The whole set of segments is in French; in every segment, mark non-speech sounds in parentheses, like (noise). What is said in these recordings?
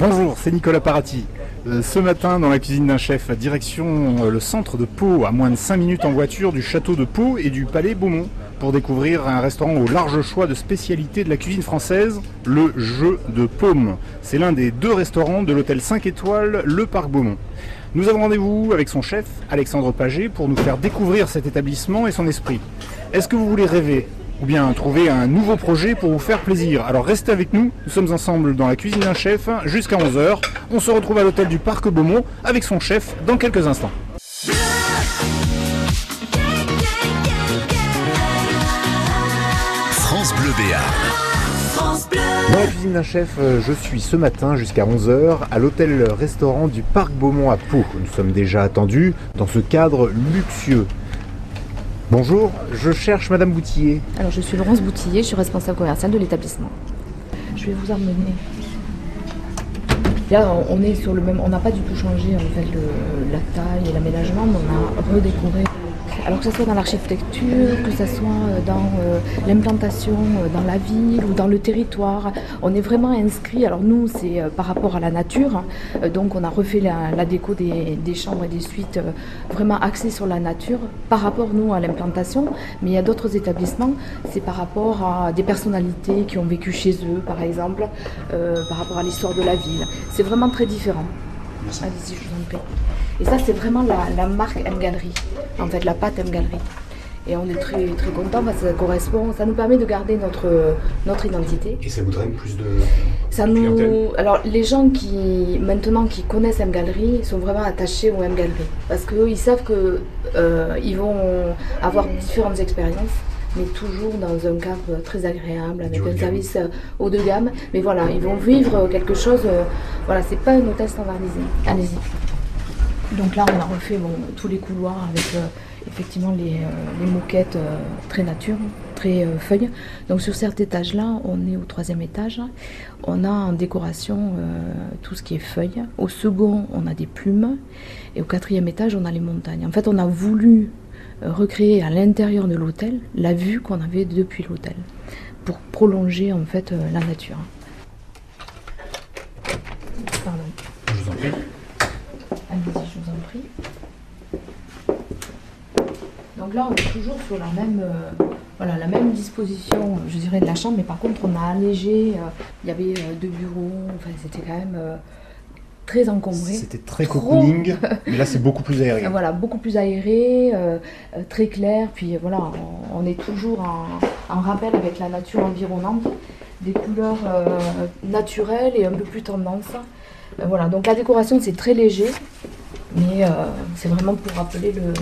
Bonjour, c'est Nicolas Parati. Euh, ce matin, dans la cuisine d'un chef, direction euh, le centre de Pau, à moins de 5 minutes en voiture du château de Pau et du palais Beaumont, pour découvrir un restaurant au large choix de spécialités de la cuisine française, le Jeu de Paume. C'est l'un des deux restaurants de l'hôtel 5 étoiles, le Parc Beaumont. Nous avons rendez-vous avec son chef, Alexandre Paget, pour nous faire découvrir cet établissement et son esprit. Est-ce que vous voulez rêver ou bien trouver un nouveau projet pour vous faire plaisir. Alors restez avec nous, nous sommes ensemble dans la cuisine d'un chef jusqu'à 11h. On se retrouve à l'hôtel du Parc Beaumont avec son chef dans quelques instants. France Bleu Béarn. Dans la cuisine d'un chef, euh, je suis ce matin jusqu'à 11h à l'hôtel-restaurant du Parc Beaumont à Pau. Nous sommes déjà attendus dans ce cadre luxueux. Bonjour, je cherche Madame Boutillier. Alors, je suis Laurence Boutillier, je suis responsable commerciale de l'établissement. Je vais vous emmener. Là, on- on est sur le même. On n'a pas du tout changé en fait le- la taille et l'aménagement, mais on a redécoré. Alors que ce soit dans l'architecture, que ce soit euh, dans euh, l'implantation euh, dans la ville ou dans le territoire, on est vraiment inscrit. Alors nous, c'est par rapport à la nature, hein. Donc on a refait la, déco des, chambres et des suites vraiment axée sur la nature par rapport nous à l'implantation. Mais il y a d'autres établissements, c'est par rapport à des personnalités qui ont vécu chez eux, par exemple, par rapport à l'histoire de la ville. C'est vraiment très différent. Allez-y, je vous en prie. Et ça, c'est vraiment la, la marque M Galerie, en fait, la pâte M Galerie. Et on est très, très contents parce que ça correspond, ça nous permet de garder notre, notre identité. Et ça vous draine plus de... Ça nous... Alors, les gens qui, maintenant, qui connaissent M Galerie sont vraiment attachés au M Galerie. Parce qu'ils savent qu'ils vont avoir différentes expériences, mais toujours dans un cadre très agréable, avec un service euh, haut de gamme. Mais voilà, ils vont vivre quelque chose. euh, voilà, c'est pas un hôtel standardisé. Allez-y. Donc là, on a refait bon, tous les couloirs avec euh, effectivement les, euh, les moquettes euh, très nature, très euh, feuilles. Donc sur cet étage-là, on est au troisième étage. On a en décoration euh, tout ce qui est feuilles. Au second, on a des plumes. Et au quatrième étage, on a les montagnes. En fait, on a voulu euh, recréer à l'intérieur de l'hôtel la vue qu'on avait depuis l'hôtel pour prolonger en fait euh, la nature. Pardon. Je vous en prie. Allez-y, je vous en prie. Donc là, on est toujours sur la même, euh, voilà, la même disposition, je dirais, de la chambre, mais par contre, on a allégé. euh, il y avait euh, deux bureaux, enfin, c'était quand même très encombré. C'était très Trop. cocooning, mais là c'est beaucoup plus (laughs) aéré. Voilà, beaucoup plus aéré, euh, euh, très clair. Puis euh, voilà, on, on est toujours en, en rappel avec la nature environnante, des couleurs euh, naturelles et un peu plus tendance. Euh, voilà, donc la décoration c'est très léger, mais c'est vraiment pour rappeler le,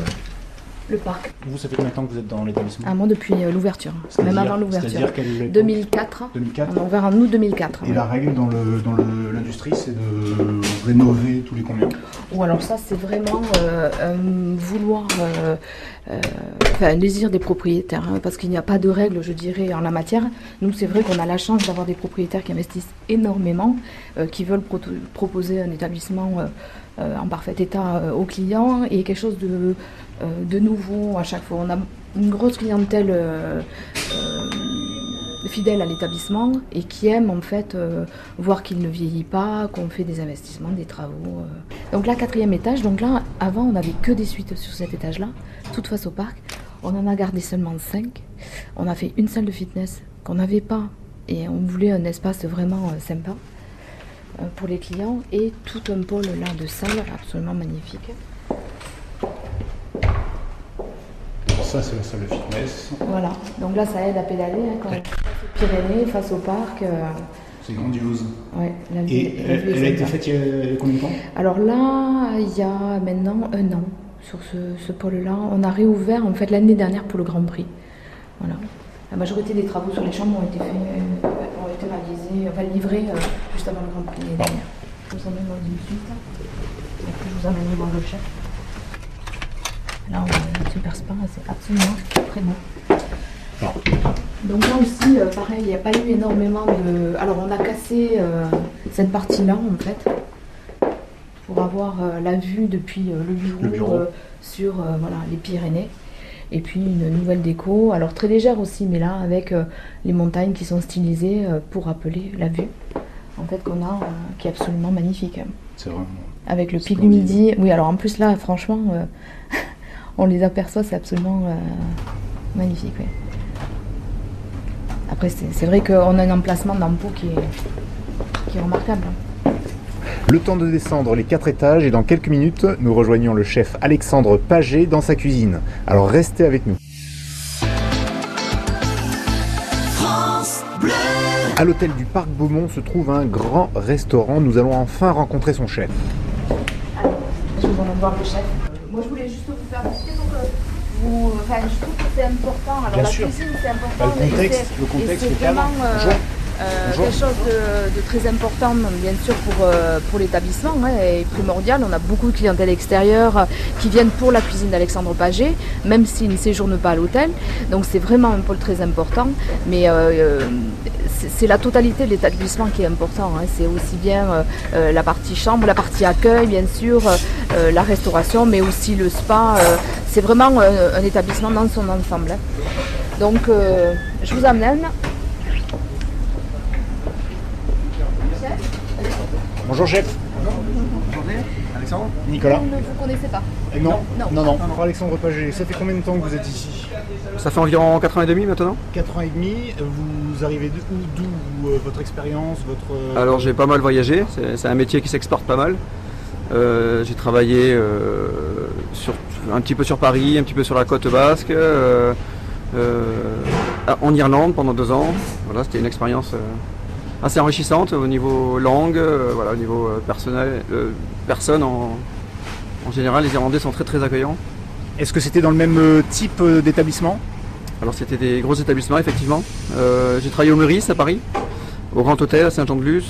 le parc. Vous, ça fait combien de temps que vous êtes dans l'établissement À moi depuis euh, l'ouverture, même C'est-à-dire- avant l'ouverture. C'est-à-dire quelle époque 2004, 2004 on a ouvert en août 2004. Et la règle dans le- dans le- l'industrie, c'est de rénover tous les combien Ou alors ça, c'est vraiment euh, un vouloir, euh, euh, enfin un désir des propriétaires, hein, parce qu'il n'y a pas de règles, je dirais, en la matière. Nous, c'est vrai qu'on a la chance d'avoir des propriétaires qui investissent énormément, euh, qui veulent proposer un établissement euh, euh, en parfait état euh, aux clients et quelque chose de, euh, de nouveau à chaque fois. On a une grosse clientèle euh, euh, fidèle à l'établissement et qui aime en fait euh, voir qu'il ne vieillit pas, qu'on fait des investissements, des travaux. euh. Donc là, quatrième étage. Donc là, avant, on n'avait que des suites sur cet étage-là, toute face au parc. On en a gardé seulement cinq. On a fait une salle de fitness qu'on n'avait pas et on voulait un espace vraiment euh, sympa euh, pour les clients et tout un pôle là de salle absolument magnifique. Ça, c'est la salle de fitness. Voilà. Donc là, ça aide à pédaler hein, quand on est face aux Pyrénées, face au parc. euh, C'est grandiose. ouais, la vue- Et la elle, est elle a été faite il y a, combien de temps? Alors là, il y a maintenant un an sur ce, ce pôle-là. On a réouvert en fait l'année dernière pour le Grand Prix. Voilà. La majorité des travaux sur les chambres ont été faits, euh, ont été réalisés, enfin livrés euh, juste avant le Grand Prix l'année dernière. Je vous emmène dans une suite. Et puis je vous emmène voir le chef. Là, on a un super spa, c'est absolument très beau. Donc là aussi, euh, pareil, il n'y a pas eu énormément de... Alors on a cassé euh, cette partie-là en fait pour avoir euh, la vue depuis euh, le bureau, Le bureau. euh, sur euh, voilà, les Pyrénées. Et puis une nouvelle déco, alors très légère aussi, mais là avec euh, les montagnes qui sont stylisées euh, pour rappeler la vue. en fait qu'on a, euh, qui est absolument magnifique. C'est vraiment. Avec le pic du midi. Oui, alors en plus là, franchement, euh, (laughs) on les aperçoit, c'est absolument euh, magnifique. Après, c'est vrai qu'on a un emplacement dans Pau qui est, qui est remarquable. Le temps de descendre les quatre étages et dans quelques minutes, nous rejoignons le chef Alexandre Paget dans sa cuisine. Alors restez avec nous. À l'hôtel du Parc Beaumont se trouve un grand restaurant. Nous allons enfin rencontrer son chef. Je vous voir le chef. Moi, je voulais juste vous faire visiter pour que vous. Enfin, je trouve que c'est important. Alors, Bien la sûr. cuisine, c'est important. Bah, le contexte, le contexte, c'est le cadre. vraiment euh, quelque chose de, de très important, bien sûr, pour, euh, pour l'établissement hein, et primordial. On a beaucoup de clientèle extérieure euh, qui viennent pour la cuisine d'Alexandre Paget, même s'ils ne séjournent pas à l'hôtel. Donc, c'est vraiment un pôle très important. Mais euh, c'est- la totalité de l'établissement qui est important. hein. C'est aussi bien la partie chambre, la partie accueil, bien sûr, la restauration, mais aussi le spa. euh, c'est vraiment un établissement dans son ensemble. hein. Donc, euh, je vous amène. Bonjour chef. Alexandre Nicolas. Vous ne vous connaissez pas. Eh non, Non. non, non. Alexandre Paget, ça fait combien de temps que vous êtes ici? Ça fait environ 4 ans et demi maintenant 4 ans et demi. Vous arrivez d'où D'où euh, votre expérience, votre... euh, Alors j'ai pas mal voyagé, c'est c'est un métier qui s'exporte pas mal. Euh, j'ai travaillé euh, sur, un petit peu sur Paris, un petit peu sur la côte basque, euh, euh, en Irlande pendant deux ans. Voilà, c'était une expérience euh, assez enrichissante au niveau langue, euh, voilà, au niveau euh, personnel, euh, personne en, en général. Les Irlandais sont très très accueillants. Est-ce que c'était dans le même type d'établissement? Alors c'était des gros établissements effectivement. Euh, j'ai travaillé au Meurice à Paris, au Grand Hôtel à Saint-Jean-de-Luz.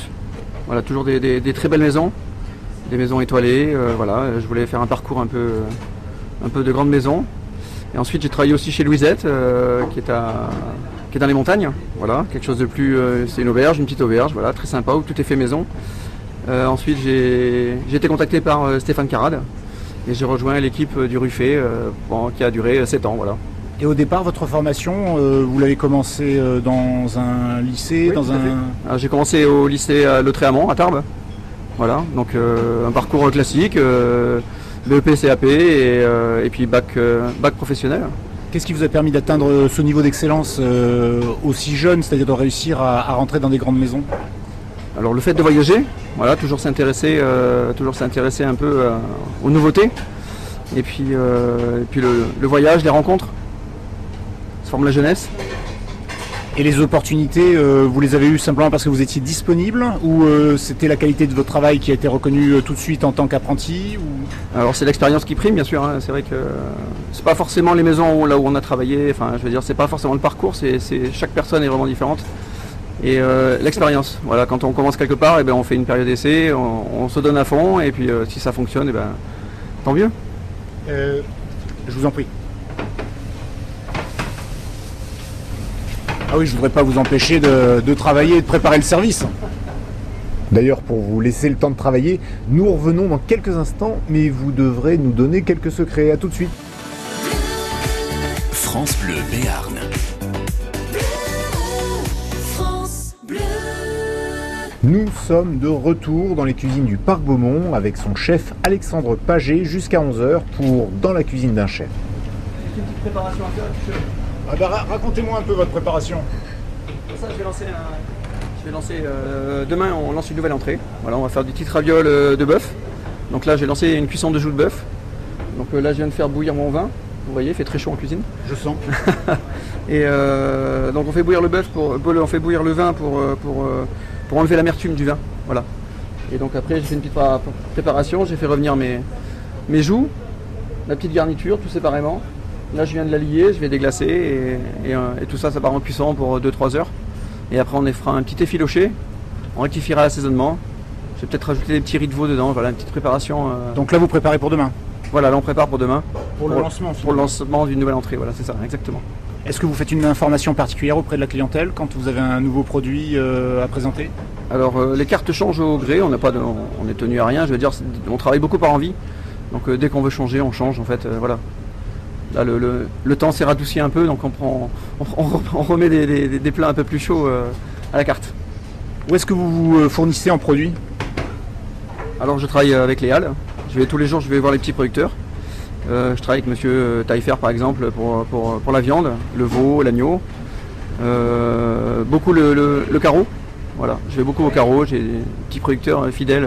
Voilà, toujours des, des- des très belles maisons, des maisons étoilées. euh, voilà, je voulais faire un parcours un peu, un peu de grande maison. Et ensuite j'ai travaillé aussi chez Louisette, euh, qui est à qui est dans les montagnes. Voilà, quelque chose de plus. euh, c'est une auberge, une petite auberge, voilà, très sympa où tout est fait maison. Euh, ensuite j'ai été contacté par euh, Stéphane Carade et j'ai rejoint l'équipe du Ruffet bon, qui a duré 7 ans. Voilà. Et au départ, votre formation, vous l'avez commencé dans un lycée, Oui, dans un... Alors, J'ai commencé au lycée Le Tréamont à Tarbes. Voilà, donc un parcours classique, BEP, CAP et, et puis bac, bac professionnel. Qu'est-ce qui vous a permis d'atteindre euh, ce niveau d'excellence euh, aussi jeune, c'est-à-dire de réussir à, rentrer dans des grandes maisons? Alors le fait de voyager, voilà, toujours s'intéresser, euh, toujours s'intéresser un peu aux nouveautés. Et puis, le voyage, les rencontres, ça forme la jeunesse. Et les opportunités, euh, vous les avez eues simplement parce que vous étiez disponible ou euh, c'était la qualité de votre travail qui a été reconnue euh, tout de suite en tant qu'apprenti ou... Alors c'est l'expérience qui prime bien sûr, hein. c'est vrai que c'est pas forcément les maisons où- là où on a travaillé, enfin je veux dire c'est pas forcément le parcours, c'est, chaque personne est vraiment différente. Et l'expérience, voilà, quand on commence quelque part, eh ben, on fait une période d'essai, on, on se donne à fond et puis si ça fonctionne, eh ben, tant mieux. Je vous en prie. Ah oui, je voudrais pas vous empêcher de, de travailler et de préparer le service. D'ailleurs, pour vous laisser le temps de travailler, nous revenons dans quelques instants, mais vous devrez nous donner quelques secrets. À tout de suite. France Bleu Béarn. France Bleu. Nous sommes de retour dans les cuisines du Parc Beaumont avec son chef Alexandre Paget jusqu'à 11h pour Dans la cuisine d'un chef. Une petite préparation à faire, Ah bah, Racontez-moi un peu votre préparation. Ça, je vais lancer un- Je vais lancer. euh, demain, on lance une nouvelle entrée. Voilà, on va faire des petites ravioles euh, de bœuf. Donc là, j'ai lancé une cuisson de joues de bœuf. Donc euh, là, je viens de faire bouillir mon vin. Vous voyez, il fait très chaud en cuisine. Je sens. (laughs) Et euh, donc on fait bouillir le bœuf pour, on fait bouillir le vin pour, pour, pour enlever l'amertume du vin. Voilà. Et donc après, j'ai fait une petite pré- préparation. J'ai fait revenir mes, mes joues, la petite garniture, tout séparément. Là, je viens de la lier, je vais déglacer et, et, euh, et tout ça, ça part en cuisson pour 2-3 heures. Et après, on y fera un petit effiloché. On rectifiera l'assaisonnement. Je vais peut-être rajouter des petits riz de veau dedans. Voilà, une petite préparation. euh, Donc là, vous préparez pour demain? Voilà, là, on prépare pour demain. Pour le lancement Pour le lancement d'une nouvelle entrée. Voilà, c'est ça, exactement. Est-ce que vous faites une information particulière auprès de la clientèle quand vous avez un nouveau produit euh, à présenter? Alors euh, les cartes changent au gré, on n'a pas de- on on est tenu à rien, je veux dire on travaille beaucoup par envie. Donc euh, dès qu'on veut changer, on change en fait, euh, voilà. Là le, le- le temps s'est radouci un peu, donc on prend on, on- on remet des, des- des plats un peu plus chauds euh, à la carte. Où est-ce que vous vous euh, fournissez en produits? Alors je travaille avec les halles. Je vais tous les jours, je vais voir les petits producteurs. Euh, je travaille avec Monsieur Taillefer par exemple pour, pour- pour la viande, le veau, l'agneau. Euh, beaucoup le, le- le carreau. Voilà, je vais beaucoup au carreau. J'ai des petits producteurs euh, fidèles.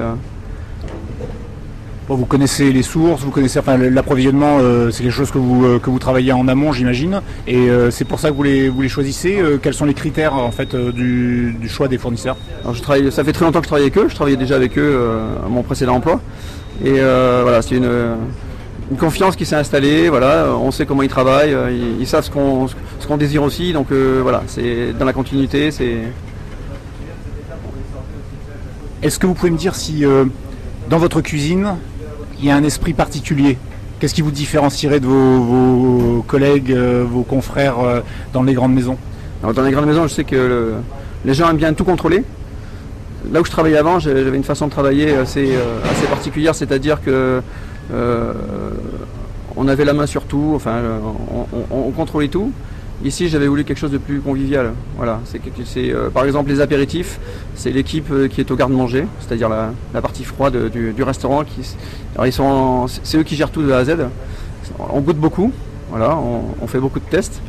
Bon, Vous connaissez les sources, vous connaissez enfin, l'approvisionnement, euh, c'est quelque chose que vous, euh, que vous travaillez en amont, j'imagine. Et euh, c'est pour ça que vous les, vous les choisissez. Quels sont les critères en fait du, du choix des fournisseurs? Alors je travaille, ça fait très longtemps que je travaille avec eux. Je travaillais déjà avec eux à mon précédent emploi. Et voilà, c'est une, une confiance qui s'est installée. Voilà, on sait comment ils travaillent, ils, ils savent ce qu'on ce qu'on désire aussi. Donc voilà, c'est dans la continuité. C'est Est-ce que vous pouvez me dire si dans votre cuisine, il y a un esprit particulier Qu'est-ce qui vous différencierait de vos, collègues, euh, vos confrères euh, dans les grandes maisons? Alors, dans les grandes maisons, je sais que le- les gens aiment bien tout contrôler. Là où je travaillais avant, j'avais une façon de travailler assez, euh, assez particulière, c'est-à-dire que on avait la main sur tout, enfin, on contrôlait tout. Ici, j'avais voulu quelque chose de plus convivial. Voilà, c'est euh, par exemple les apéritifs, c'est l'équipe euh, qui est au garde-manger, c'est-à-dire la, partie froide du, du restaurant. Alors, ils sont, c'est eux qui gèrent tout de A à Z. On goûte beaucoup, voilà, on, fait beaucoup de tests.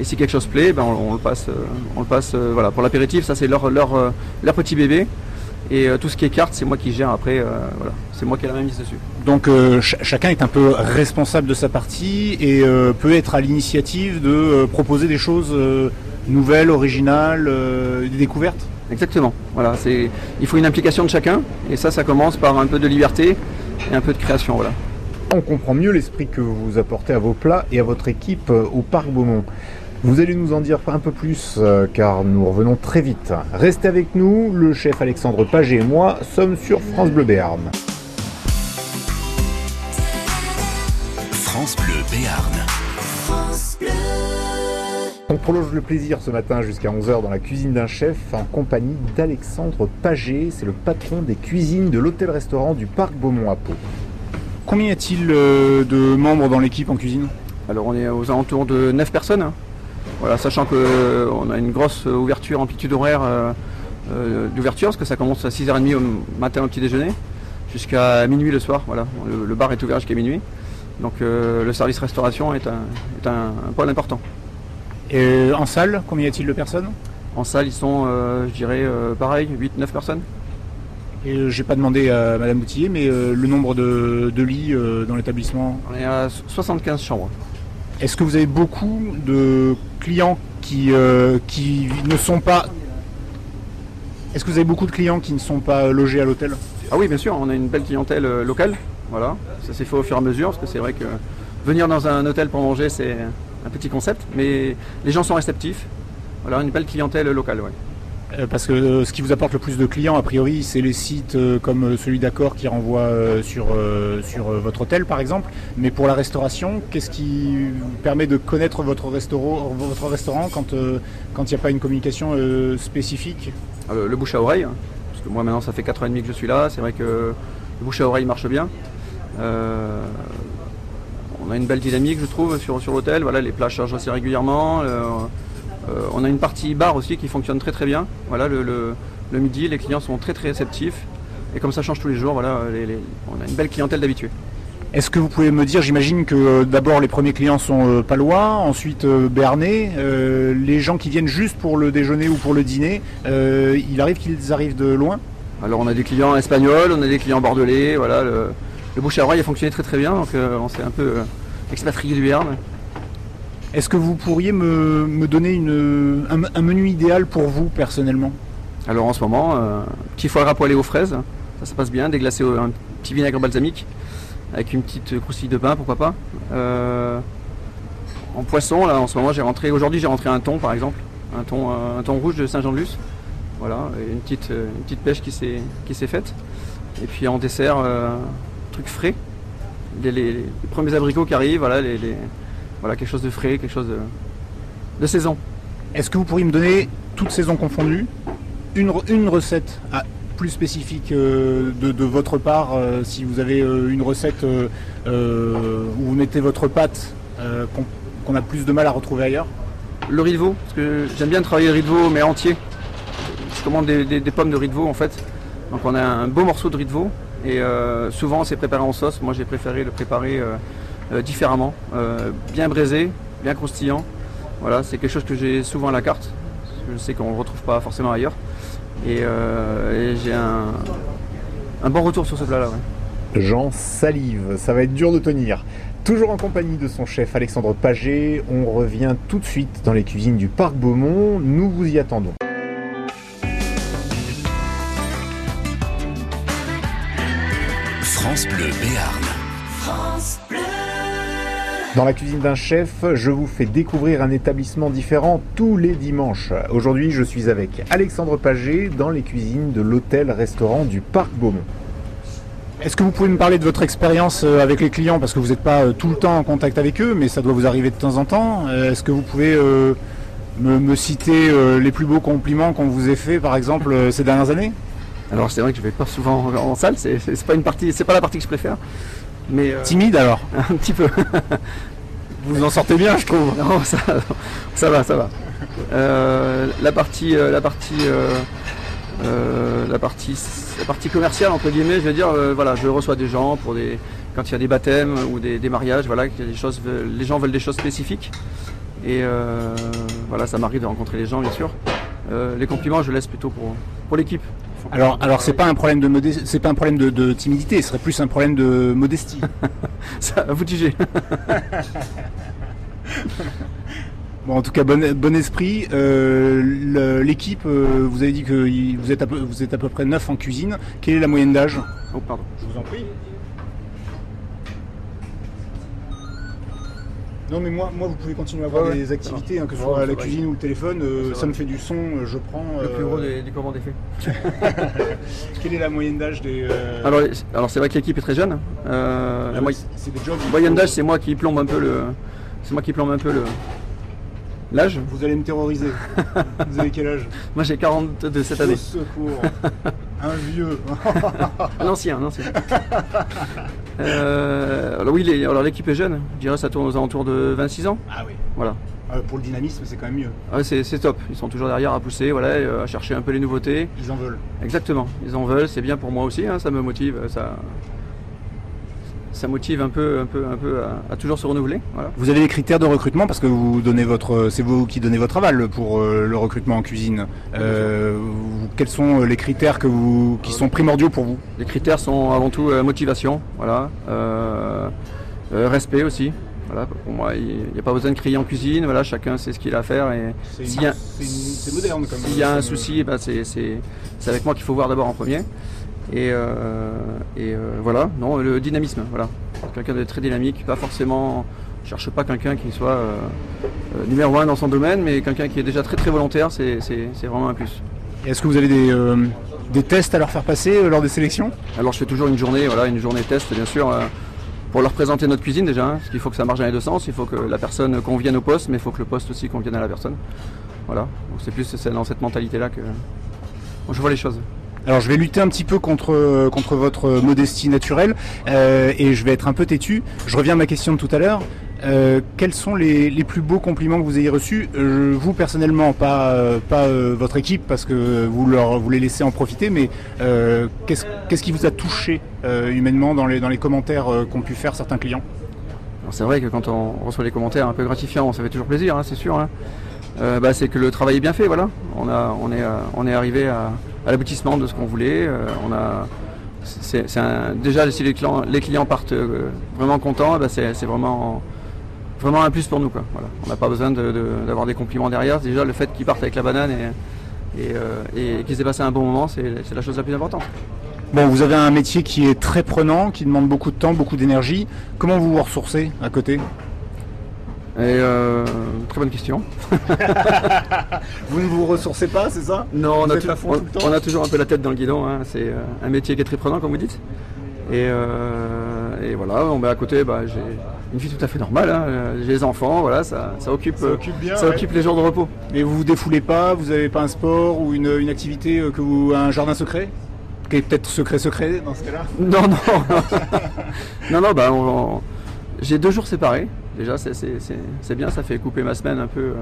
Et si quelque chose plaît, ben on, on le passe, euh, on le passe euh, voilà. Pour l'apéritif, ça c'est leur, leur, euh, leur petit bébé. Et euh, tout ce qui est carte, c'est moi qui gère après. euh, voilà. C'est moi qui ai la main mise dessus. Donc euh, ch- chacun est un peu responsable de sa partie et euh, peut être à l'initiative de euh, proposer des choses euh, nouvelles, originales, euh, des découvertes Exactement. Voilà, c'est, il faut une implication de chacun. Et ça, ça commence par un peu de liberté et un peu de création. Voilà. On comprend mieux l'esprit que vous apportez à vos plats et à votre équipe au Parc Beaumont. Vous allez nous en dire un peu plus euh, car nous revenons très vite. Restez avec nous, le chef Alexandre Paget et moi sommes sur France Bleu Béarn. France Bleu Béarn. France Bleu. On prolonge le plaisir ce matin jusqu'à 11h dans la cuisine d'un chef en compagnie d'Alexandre Paget, c'est le patron des cuisines de l'hôtel-restaurant du Parc Beaumont à Pau. Combien y a-t-il euh, de membres dans l'équipe en cuisine? Alors on est aux alentours de 9 personnes. hein. Voilà, sachant qu'on a une grosse ouverture, amplitude horaire euh, euh, d'ouverture, parce que ça commence à 6h30 au matin au petit déjeuner, jusqu'à minuit le soir. Voilà. Le, le bar est ouvert jusqu'à minuit. Donc euh, le service restauration est un, est un, un pôle important. Et euh, en salle, combien y a-t-il de personnes? En salle, ils sont, euh, je dirais, euh, pareil, 8-9 personnes. Et euh, j'ai pas demandé à Madame Boutillier, mais euh, le nombre de, de lits euh, dans l'établissement? On est à 75 chambres. Est-ce que vous avez beaucoup de clients qui, euh, qui ne sont pas. Est-ce que vous avez beaucoup de clients qui ne sont pas logés à l'hôtel? Ah oui, bien sûr, on a une belle clientèle euh, locale. Voilà, ça s'est fait au fur et à mesure, parce que c'est vrai que venir dans un hôtel pour manger, c'est un petit concept, mais les gens sont réceptifs. Voilà, une belle clientèle locale, ouais. Euh, Parce que euh, ce qui vous apporte le plus de clients, a priori, c'est les sites euh, comme celui d'Accor qui renvoie sur, sur votre hôtel, par exemple. Mais pour la restauration, qu'est-ce qui permet de connaître votre restaurant, quand il n'y a pas une communication spécifique? Alors, le bouche à oreille, hein, parce que moi maintenant ça fait 4 ans et demi que je suis là, c'est vrai que le bouche à oreille marche bien. On a une belle dynamique je trouve sur, sur l'hôtel, voilà, les plats chargent assez régulièrement. On a une partie bar aussi qui fonctionne très très bien. Voilà, le, le- le midi, les clients sont très très réceptifs. Et comme ça change tous les jours, voilà, les- les- on a une belle clientèle d'habitués. Est-ce que vous pouvez me dire, j'imagine que euh, d'abord les premiers clients sont euh, palois, ensuite euh, béarnais, euh, les gens qui viennent juste pour le déjeuner ou pour le dîner, euh, il arrive qu'ils arrivent de loin? Alors on a des clients espagnols, on a des clients bordelais, voilà, le, le bouche à oreille a fonctionné très très bien, donc euh, on s'est un peu euh, expatrié du Béarn. Est-ce que vous pourriez me, donner un, menu idéal pour vous personnellement? Alors en ce moment, euh, petit foie gras poêlé aux fraises, ça se passe bien, déglacé un petit vinaigre balsamique, avec une petite croustille de pain, pourquoi pas. Euh, en poisson, là en ce moment j'ai rentré, aujourd'hui j'ai rentré un thon par exemple, un thon, euh, un thon rouge de Saint-Jean-de-Luz, voilà, une petite, pêche qui s'est faite. Et puis en dessert, truc frais, les, premiers abricots qui arrivent, voilà, les- voilà quelque chose de frais, quelque chose de, de saison. Est-ce que vous pourriez me donner, toutes saisons confondues, une, re- une recette ah, plus spécifique euh, de, de votre part, euh, si vous avez euh, une recette où vous mettez votre pâte qu'on a plus de mal à retrouver ailleurs? Le riz de veau, parce que j'aime bien travailler le riz de veau mais entier. je commande des, des- des pommes de riz de veau en fait. Donc on a un beau morceau de riz de veau et souvent c'est préparé en sauce. Moi j'ai préféré le préparer différemment, euh, bien braisé, bien croustillant. Voilà, c'est quelque chose que j'ai souvent à la carte. parce que Je sais qu'on ne retrouve pas forcément ailleurs. Et, euh, et j'ai un, un bon retour sur ce plat-là. ouais. Jean salive, ça va être dur de tenir. Toujours en compagnie de son chef Alexandre Paget, on revient tout de suite dans les cuisines du Parc Beaumont, nous vous y attendons. France Bleu Béarn. France Bleu. Dans la cuisine d'un chef, je vous fais découvrir un établissement différent tous les dimanches. Aujourd'hui, je suis avec Alexandre Paget dans les cuisines de l'hôtel-restaurant du Parc Beaumont. Est-ce que vous pouvez me parler de votre expérience euh, avec les clients? Parce que vous n'êtes pas euh, tout le temps en contact avec eux, mais ça doit vous arriver de temps en temps. Euh, Est-ce que vous pouvez me, me citer les plus beaux compliments qu'on vous ait fait, par exemple, ces dernières années? Alors c'est vrai que je vais pas souvent en, en salle, c'est c'est pas une partie, c'est pas la partie que je préfère. Mais euh, Timide alors (laughs) un petit peu. Vous en sortez bien, je trouve. Non, ça, ça va, ça va. Euh, la partie, euh, la partie, euh, la partie, la partie commerciale entre guillemets, je veux dire, voilà, je reçois des gens pour des, quand il y a des baptêmes ou des, des mariages, voilà, qu'il y a des choses, les gens veulent des choses spécifiques. Et voilà, ça m'arrive de rencontrer les gens, bien sûr. Les compliments, je laisse plutôt pour, pour l'équipe. Alors, alors c'est pas un problème de modestie, c'est pas un problème de, de timidité, ce serait plus un problème de modestie. (laughs) Ça, à vous de juger. (laughs) Bon, en tout cas, bon, bon esprit. Euh, L'équipe, euh, vous avez dit que y- vous êtes, à peu, vous êtes à peu près neuf en cuisine. Quelle est la moyenne d'âge? Oh, pardon. Je vous en prie. Non, mais moi, moi, vous pouvez continuer à avoir Ouais, des activités, hein, que ce Ouais, soit la cuisine ou le téléphone. euh, Ça me fait du son, euh, je prends. Le euh, plus gros des, des commandes est fait. (laughs) Quelle est la moyenne d'âge des. euh, Alors, alors c'est vrai que l'équipe est très jeune. Euh, la euh, moy- c'est des jobs. moyenne d'âge, c'est moi qui plombe un peu le. C'est moi qui plombe un peu le. L'âge Vous allez me terroriser. (laughs) vous avez quel âge? Moi j'ai 42 cette année. Au secours. (laughs) un vieux. (laughs) Un ancien, un ancien. (laughs) Euh, alors oui, les- alors l'équipe est jeune. Je dirais que ça tourne aux alentours de 26 ans. Ah oui. Voilà. Euh, pour le dynamisme, c'est quand même mieux. Ah c'est c'est top. Ils sont toujours derrière à pousser, voilà, et, euh, à chercher un peu les nouveautés. Ils en veulent. Exactement. Ils en veulent. C'est bien pour moi aussi. hein, ça me motive. Ça. Ça motive un peu, un peu, un peu à, à toujours se renouveler. Voilà. Vous avez des critères de recrutement parce que vous donnez votre, c'est vous qui donnez votre aval pour euh, le recrutement en cuisine. Euh, quels sont les critères que vous, qui sont primordiaux pour vous? Les critères sont avant tout euh, motivation, voilà, euh, euh, respect aussi. Voilà, pour moi, il n'y a pas besoin de crier en cuisine. Voilà, chacun sait ce qu'il a à faire et s'il y a, c'est moderne comme. y a un souci, eh ben, c'est avec moi qu'il faut voir d'abord en premier. Et, euh, et euh, voilà, non, le dynamisme, voilà. Quelqu'un de très dynamique, pas forcément. Je cherche pas quelqu'un qui soit euh, euh, numéro un dans son domaine, mais quelqu'un qui est déjà très très volontaire, c'est vraiment un plus. Est-ce que vous avez des, euh, des tests à leur faire passer lors des sélections? Alors je fais toujours une journée, voilà, une journée test bien sûr, pour leur présenter notre cuisine déjà, hein, parce qu'il faut que ça marche dans les deux sens, il faut que la personne convienne au poste, mais il faut que le poste aussi convienne à la personne. Voilà, donc c'est plus dans cette mentalité-là que bon, je vois les choses. Alors je vais lutter un petit peu contre, votre modestie naturelle euh, et je vais être un peu têtu. Je reviens à ma question de tout à l'heure. Euh, quels sont les, les plus beaux compliments que vous ayez reçus? Euh, Vous personnellement, pas, votre équipe parce que vous, leur, les laissez en profiter, mais qu'est-ce qui vous a touché humainement dans les, les commentaires qu'ont pu faire certains clients? C'est vrai que quand on reçoit des commentaires un peu gratifiants, ça fait toujours plaisir, hein, c'est sûr. hein. Euh, bah, c'est que le travail est bien fait, voilà. On, a, on, est, euh, on est arrivé à, l'aboutissement de ce qu'on voulait. euh, on a, déjà, si les clients, les clients partent vraiment contents, ben, c'est, vraiment, vraiment un plus pour nous. Quoi. Voilà. On n'a pas besoin d'avoir des compliments derrière. Déjà, le fait qu'ils partent avec la banane et, et, qu'ils aient passé un bon moment, c'est la chose la plus importante. Bon, vous avez un métier qui est très prenant, qui demande beaucoup de temps, beaucoup d'énergie. Comment vous vous ressourcez à côté? Et euh, très bonne question. (laughs) Vous ne vous ressourcez pas, c'est ça? Non, on a, on- on toujours un peu la tête dans le guidon. hein. C'est euh, un métier qui est très prenant, comme vous dites. Et, euh, et voilà, on, bah, à côté, bah, j'ai une vie tout à fait normale. hein. J'ai les enfants, voilà, ça, ça occupe, Ça occupe bien, ça ouais. occupe les jours de repos. Et vous vous défoulez pas, vous n'avez pas un sport ou une, une activité que vous. un jardin secret? Qui est peut-être secret secret dans ce cas-là? Non, non, (laughs) non, non, bah, j'ai deux jours séparés. Déjà, c'est- bien, ça fait couper ma semaine un peu, euh,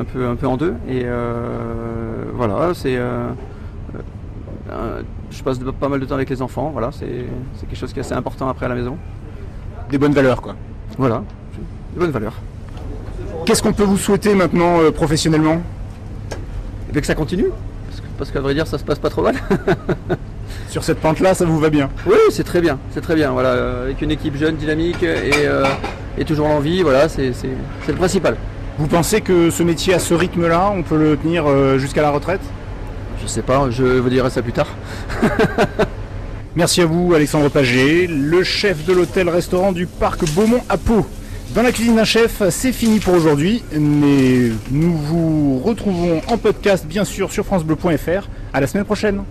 un peu, un peu en deux. Et euh, voilà, c'est. euh, je passe pas mal de temps avec les enfants. Voilà, c'est quelque chose qui est assez important après à la maison. Des bonnes valeurs, quoi. Voilà, de bonnes valeurs. Qu'est-ce qu'on peut vous souhaiter maintenant euh, professionnellement? Et bien que ça continue, parce qu'à vrai dire, ça se passe pas trop mal. (laughs) Sur cette pente-là, ça vous va bien? Oui, c'est très bien, c'est très bien. Voilà, avec une équipe jeune, dynamique et, euh, et toujours l'envie, voilà, c'est le principal. Vous pensez que ce métier à ce rythme-là, on peut le tenir euh, jusqu'à la retraite? Je sais pas, je vous dirai ça plus tard. (laughs) Merci à vous, Alexandre Paget, le chef de l'hôtel-restaurant du parc Beaumont à Pau. Dans la cuisine d'un chef, c'est fini pour aujourd'hui, mais nous vous retrouvons en podcast, bien sûr, sur FranceBleu.fr. À la semaine prochaine.